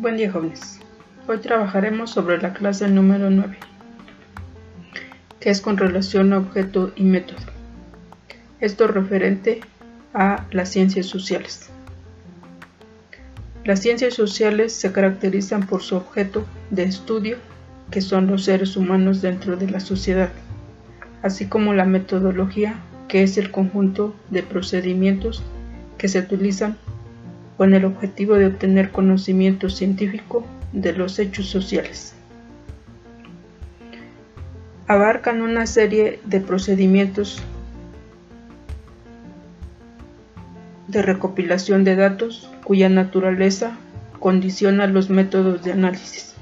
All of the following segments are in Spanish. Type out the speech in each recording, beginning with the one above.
Buen día jóvenes. Hoy trabajaremos sobre la clase número 9, que es con relación a objeto y método. Esto referente a las ciencias sociales. Las ciencias sociales se caracterizan por su objeto de estudio, que son los seres humanos dentro de la sociedad, así como la metodología, que es el conjunto de procedimientos que se utilizan con el objetivo de obtener conocimiento científico de los hechos sociales. Abarcan una serie de procedimientos de recopilación de datos cuya naturaleza condiciona los métodos de análisis.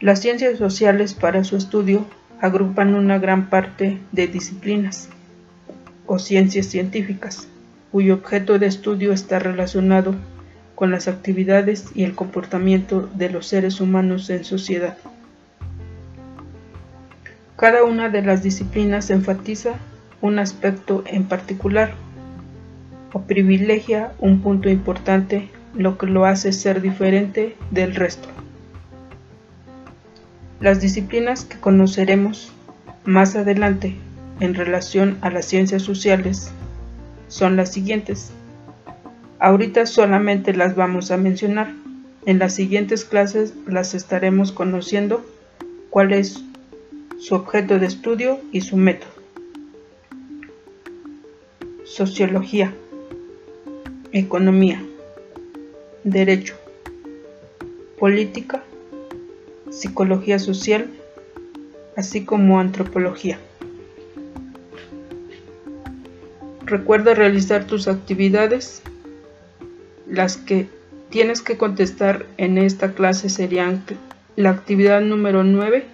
Las ciencias sociales para su estudio agrupan una gran parte de disciplinas o ciencias científicas, cuyo objeto de estudio está relacionado con las actividades y el comportamiento de los seres humanos en sociedad. Cada una de las disciplinas enfatiza un aspecto en particular o privilegia un punto importante, lo que lo hace ser diferente del resto. Las disciplinas que conoceremos más adelante en relación a las ciencias sociales son las siguientes. Ahorita solamente las vamos a mencionar. En las siguientes clases las estaremos conociendo cuál es su objeto de estudio y su método. Sociología, Economía, Derecho, Política, psicología social, así como antropología. Recuerda realizar tus actividades. Las que tienes que contestar en esta clase serían la actividad número 9,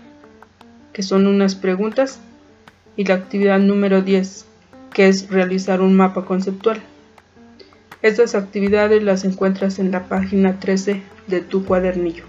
que son unas preguntas, y la actividad número 10, que es realizar un mapa conceptual. Estas actividades las encuentras en la página 13 de tu cuadernillo.